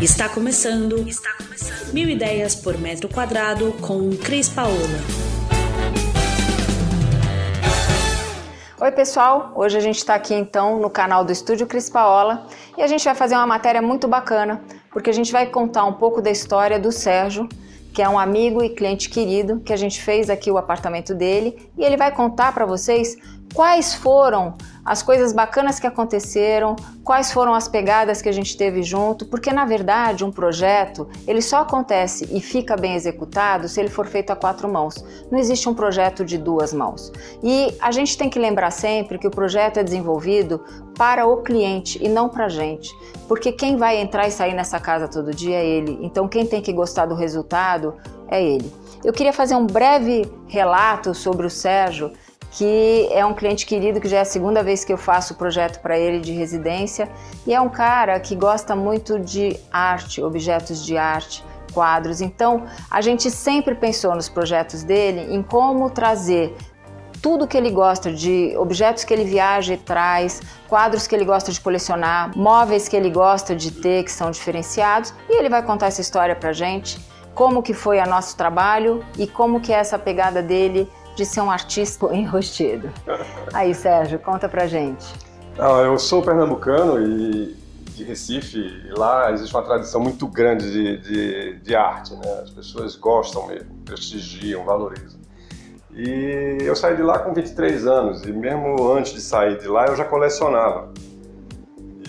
Está começando. Está começando. Mil ideias por metro quadrado com Cris Paola. Oi pessoal, hoje a gente está aqui então no canal do Estúdio Cris Paola e a gente vai fazer uma matéria muito bacana porque a gente vai contar um pouco da história do Sérgio, que é um amigo e cliente querido que a gente fez aqui o apartamento dele e ele vai contar para vocês quais foram as coisas bacanas que aconteceram, quais foram as pegadas que a gente teve junto, porque na verdade um projeto ele só acontece e fica bem executado se ele for feito a quatro mãos. Não existe um projeto de duas mãos. E a gente tem que lembrar sempre que o projeto é desenvolvido para o cliente e não para a gente, porque quem vai entrar e sair nessa casa todo dia é ele. Então quem tem que gostar do resultado é ele. Eu queria fazer um breve relato sobre o Sérgio que é um cliente querido que já é a segunda vez que eu faço o projeto para ele de residência e é um cara que gosta muito de arte, objetos de arte, quadros. Então, a gente sempre pensou nos projetos dele em como trazer tudo que ele gosta de objetos que ele viaja e traz, quadros que ele gosta de colecionar, móveis que ele gosta de ter que são diferenciados, e ele vai contar essa história pra gente, como que foi o nosso trabalho e como que é essa pegada dele de ser um artista enrostido. Aí, Sérgio, conta pra gente. Ah, eu sou pernambucano e de Recife, e lá existe uma tradição muito grande de, de, de arte, né? As pessoas gostam mesmo, prestigiam, valorizam. E eu saí de lá com 23 anos e mesmo antes de sair de lá eu já colecionava.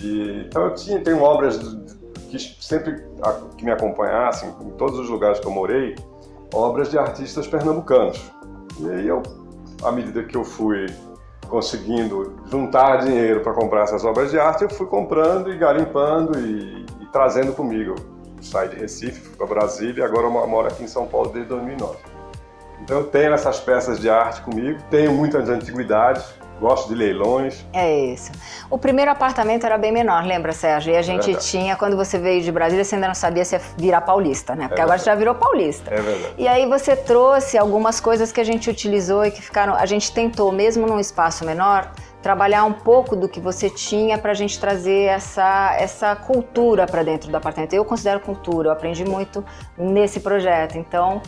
E, então eu tinha, tenho obras que sempre que me acompanhassem em todos os lugares que eu morei, obras de artistas pernambucanos. E aí eu, à medida que eu fui conseguindo juntar dinheiro para comprar essas obras de arte, eu fui comprando e garimpando e, e trazendo comigo. Saí de Recife, fui para Brasília e agora eu moro aqui em São Paulo desde 2009. Então eu tenho essas peças de arte comigo, tenho muitas antiguidades, gosto de leilões. É isso. O primeiro apartamento era bem menor, lembra, Sérgio? E a gente é tinha, quando você veio de Brasília, você ainda não sabia se ia virar paulista, né? Porque é agora você já virou paulista. É verdade. E aí você trouxe algumas coisas que a gente utilizou e que ficaram. A gente tentou, mesmo num espaço menor, trabalhar um pouco do que você tinha para a gente trazer essa, essa cultura para dentro do apartamento. Eu considero cultura, eu aprendi muito nesse projeto. Então.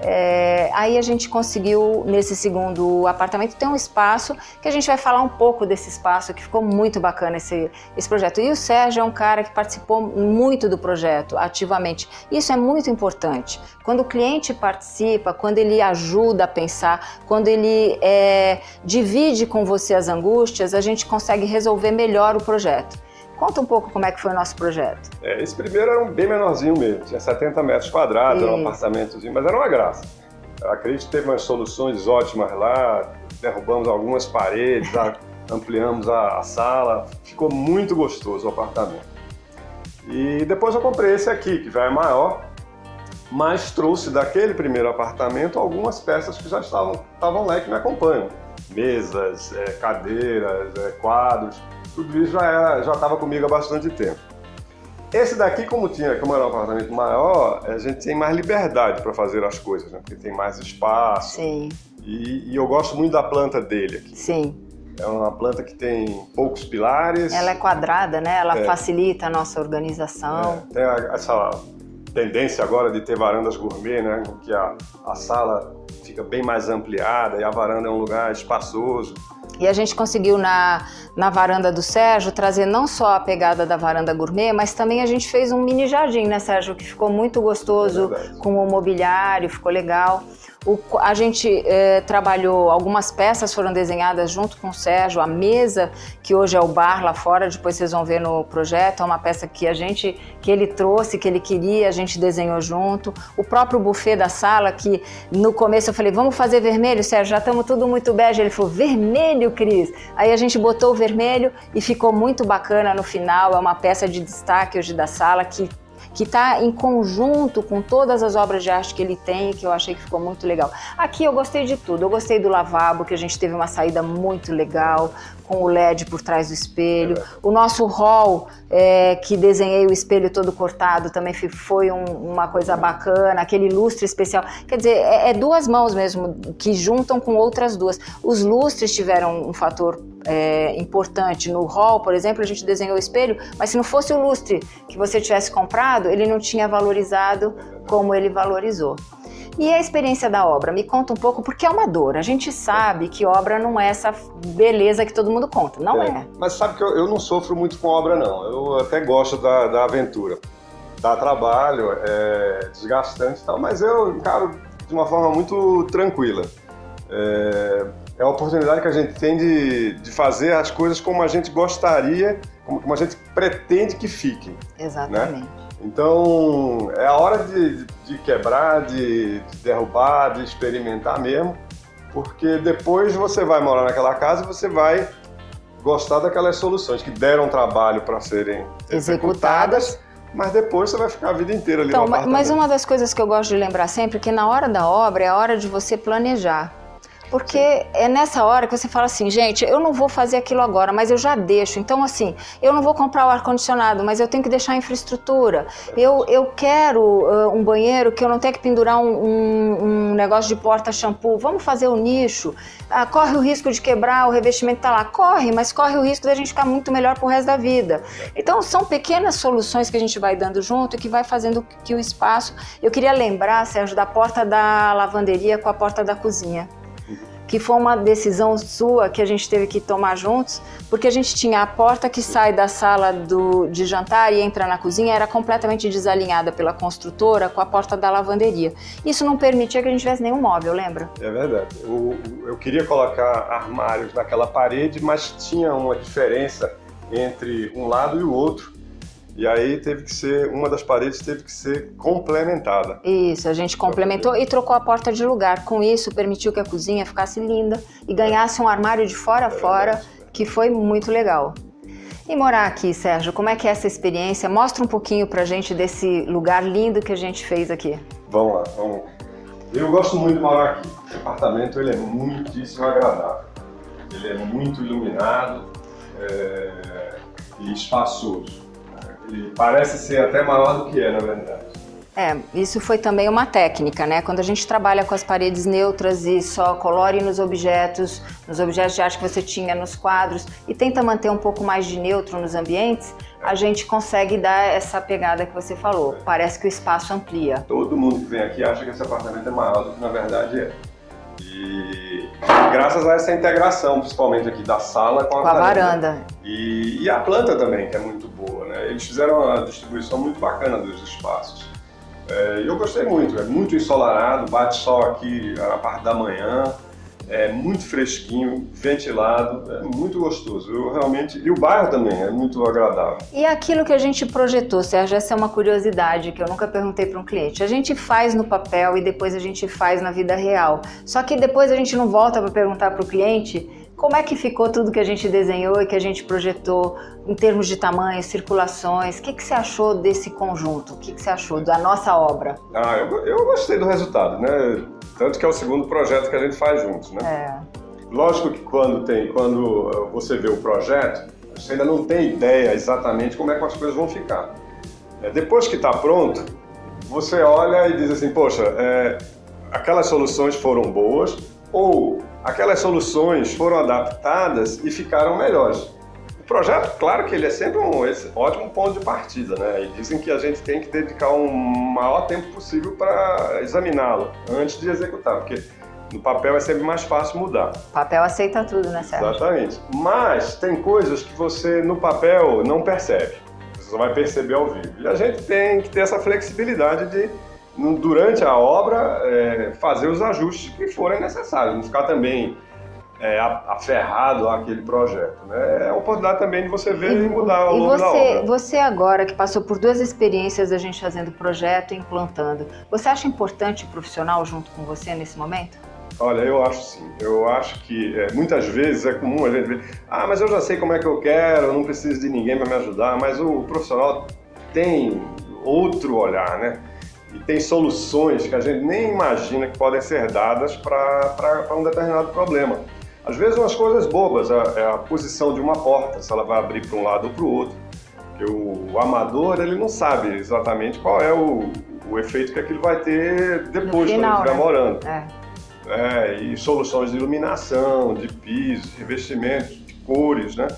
É, aí a gente conseguiu, nesse segundo apartamento, ter um espaço que a gente vai falar um pouco desse espaço, que ficou muito bacana esse, esse projeto. E o Sérgio é um cara que participou muito do projeto, ativamente. Isso é muito importante. Quando o cliente participa, quando ele ajuda a pensar, quando ele é, divide com você as angústias, a gente consegue resolver melhor o projeto. Conta um pouco como é que foi o nosso projeto. É, esse primeiro era um bem menorzinho mesmo, tinha 70 metros quadrados, Isso. era um apartamentozinho, mas era uma graça. Acredito que teve umas soluções ótimas lá, derrubamos algumas paredes, ampliamos a, a sala, ficou muito gostoso o apartamento. E depois eu comprei esse aqui, que já é maior, mas trouxe daquele primeiro apartamento algumas peças que já estavam, estavam lá e que me acompanham. Mesas, é, cadeiras, é, quadros tudo isso já já estava comigo há bastante tempo. Esse daqui, como tinha, como era um apartamento maior, a gente tem mais liberdade para fazer as coisas, né? Porque tem mais espaço. Sim. E, e, eu gosto muito da planta dele aqui. Sim. É uma planta que tem poucos pilares. Ela é quadrada, né? Ela é. facilita a nossa organização. É. Tem a, essa tendência agora de ter varandas gourmet, né? Que a, a sala fica bem mais ampliada e a varanda é um lugar espaçoso. E a gente conseguiu na, na varanda do Sérgio trazer não só a pegada da varanda gourmet, mas também a gente fez um mini jardim, né, Sérgio? Que ficou muito gostoso é com o mobiliário, ficou legal. O, a gente eh, trabalhou, algumas peças foram desenhadas junto com o Sérgio, a mesa, que hoje é o bar lá fora, depois vocês vão ver no projeto, é uma peça que a gente, que ele trouxe, que ele queria, a gente desenhou junto. O próprio buffet da sala, que no começo eu falei, vamos fazer vermelho, Sérgio, já estamos tudo muito bege. Ele falou, vermelho, Cris. Aí a gente botou o vermelho e ficou muito bacana no final, é uma peça de destaque hoje da sala que que está em conjunto com todas as obras de arte que ele tem que eu achei que ficou muito legal. Aqui eu gostei de tudo. Eu gostei do lavabo, que a gente teve uma saída muito legal, com o LED por trás do espelho. O nosso hall, é, que desenhei o espelho todo cortado, também foi um, uma coisa bacana. Aquele lustre especial. Quer dizer, é, é duas mãos mesmo que juntam com outras duas. Os lustres tiveram um fator é, importante no hall, por exemplo, a gente desenhou o espelho, mas se não fosse o lustre que você tivesse comprado, ele não tinha valorizado como ele valorizou. E a experiência da obra? Me conta um pouco, porque é uma dor. A gente sabe que obra não é essa beleza que todo mundo conta. Não é. é. Mas sabe que eu, eu, não sofro muito com obra, não. Eu até gosto da, da aventura. Dá trabalho, é desgastante e tal, mas eu encaro de uma forma muito tranquila. É, é a oportunidade que a gente tem de, de fazer as coisas como a gente gostaria, como, como a gente pretende que fiquem. Né? Exatamente. Né? Então, é a hora de, de quebrar, de, de, derrubar, de experimentar mesmo, porque depois você vai morar naquela casa e você vai gostar daquelas soluções que deram trabalho para serem executadas, executadas mas depois você vai ficar a vida inteira ali então, Mas uma das coisas que eu gosto de lembrar sempre é que na hora da obra é a hora de você planejar. Porque Sim. é nessa hora que você fala assim, gente, eu não vou fazer aquilo agora, mas eu já deixo. Então, assim, eu não vou comprar o ar-condicionado, mas eu tenho que deixar a infraestrutura. Eu, eu quero uh, um banheiro que eu não tenha que pendurar um, um, um negócio de porta-shampoo. Vamos fazer o nicho. Ah, corre o risco de quebrar, o revestimento tá lá. Corre, mas corre o risco da gente ficar muito melhor pro resto da vida. Então, são pequenas soluções que a gente vai dando junto e que vai fazendo que o espaço. Eu queria lembrar, Sérgio, da porta da lavanderia com a porta da cozinha que foi uma decisão sua que a gente teve que tomar juntos, porque a gente tinha a porta que sai da sala do, de jantar e entra na cozinha, era completamente desalinhada pela construtora com a porta da lavanderia. Isso não permitia que a gente tivesse nenhum móvel, lembra? É verdade. Eu, eu queria colocar armários naquela parede, mas tinha uma diferença entre um lado e o outro e aí teve que ser, uma das paredes teve que ser complementada. Isso, a gente complementou e trocou a porta de lugar. Com isso, permitiu que a cozinha ficasse linda e ganhasse um armário de fora a fora, que foi muito legal. E morar aqui, Sérgio, como é que é essa experiência? Mostra um pouquinho pra gente desse lugar lindo que a gente fez aqui. Vamos lá, vamos. Eu gosto muito de morar aqui. O apartamento ele é muitíssimo agradável. Ele é muito iluminado é... e espaçoso. Ele parece ser até maior do que é, na verdade. É, isso foi também uma técnica, né? Quando a gente trabalha com as paredes neutras e só colore nos objetos, nos objetos de arte que você tinha nos quadros e tenta manter um pouco mais de neutro nos ambientes, a gente consegue dar essa pegada que você falou. Parece que o espaço amplia. Todo mundo que vem aqui acha que esse apartamento é maior do que na verdade é. E graças a essa integração, principalmente aqui da sala com a, com a varanda. E, e, a planta também, que é muito boa. Eles fizeram uma distribuição muito bacana dos espaços. É, eu gostei muito, é muito ensolarado, bate sol aqui na parte da manhã, é muito fresquinho, ventilado, é muito gostoso. Eu realmente e o bairro também é muito agradável. E aquilo que a gente projetou, Sérgio, essa é uma curiosidade que eu nunca perguntei para um cliente. A gente faz no papel e depois a gente faz na vida real. Só que depois a gente não volta para perguntar para o cliente como é que ficou tudo que a gente desenhou e que a gente projetou em termos de tamanho, circulações? O que, que você achou desse conjunto? O que, que você achou da nossa obra? Ah, eu, eu gostei do resultado, né? Tanto que é o segundo projeto que a gente faz juntos, né? É. Lógico que quando, tem, quando você vê o projeto, você ainda não tem ideia exatamente como é que as coisas vão ficar. É, depois que está pronto, você olha e diz assim, poxa, é, aquelas soluções foram boas ou aquelas soluções foram adaptadas e ficaram melhores. O projeto, claro que ele é sempre um ótimo ponto de partida, né? E dizem que a gente tem que dedicar um maior tempo possível para examiná-lo antes de executar, porque no papel é sempre mais fácil mudar. O papel aceita tudo, né, Sérgio? Exatamente. Mas tem coisas que você no papel não percebe. Você só vai perceber ao vivo. E a gente tem que ter essa flexibilidade de durante a obra é, fazer os ajustes que forem necessários, não ficar também é, aferrado àquele projeto. Né? É a oportunidade também de você ver e, e mudar ao longo você, da obra. Você agora que passou por duas experiências da gente fazendo projeto e implantando, você acha importante o profissional junto com você nesse momento? Olha, eu acho sim. Eu acho que é, muitas vezes é comum a gente ver, ah, mas eu já sei como é que eu quero, eu não preciso de ninguém para me ajudar, mas o profissional tem outro olhar, né? E tem soluções que a gente nem imagina que podem ser dadas para um determinado problema. Às vezes umas coisas bobas, a, é a posição de uma porta, se ela vai abrir para um lado ou para o outro. Porque o, amador ele não sabe exatamente qual é o, o efeito que aquilo vai ter depois, final, quando ele estiver né? morando. É. É, e soluções de iluminação, de piso, de revestimento, cores, né?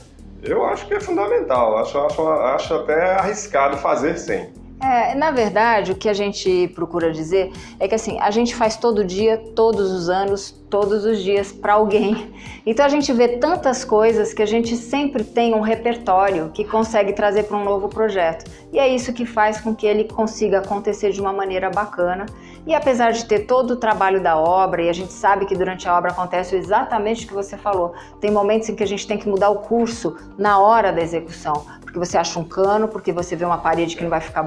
Eu acho que é fundamental, acho, acho, acho até arriscado fazer sem. É, na verdade, o que a gente procura dizer é que assim, a gente faz todo dia, todos os anos, todos os dias para alguém. Então a gente vê tantas coisas que a gente sempre tem um repertório que consegue trazer para um novo projeto. E é isso que faz com que ele consiga acontecer de uma maneira bacana. E apesar de ter todo o trabalho da obra, e a gente sabe que durante a obra acontece exatamente o que você falou, tem momentos em que a gente tem que mudar o curso na hora da execução, porque você acha um cano, porque você vê uma parede que não vai ficar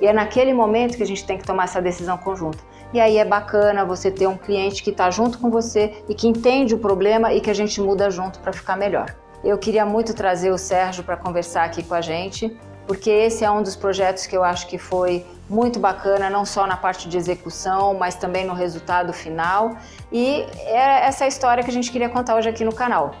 e é naquele momento que a gente tem que tomar essa decisão conjunta. E aí é bacana você ter um cliente que está junto com você e que entende o problema e que a gente muda junto para ficar melhor. Eu queria muito trazer o Sérgio para conversar aqui com a gente, porque esse é um dos projetos que eu acho que foi muito bacana, não só na parte de execução, mas também no resultado final. E é essa história que a gente queria contar hoje aqui no canal.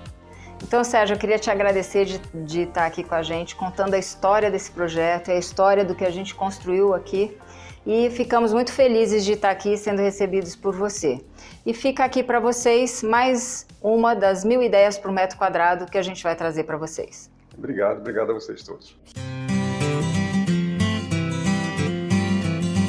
Então, Sérgio, eu queria te agradecer de, de estar aqui com a gente, contando a história desse projeto, a história do que a gente construiu aqui e ficamos muito felizes de estar aqui sendo recebidos por você. E fica aqui para vocês mais uma das mil ideias por metro quadrado que a gente vai trazer para vocês. Obrigado, obrigado a vocês todos.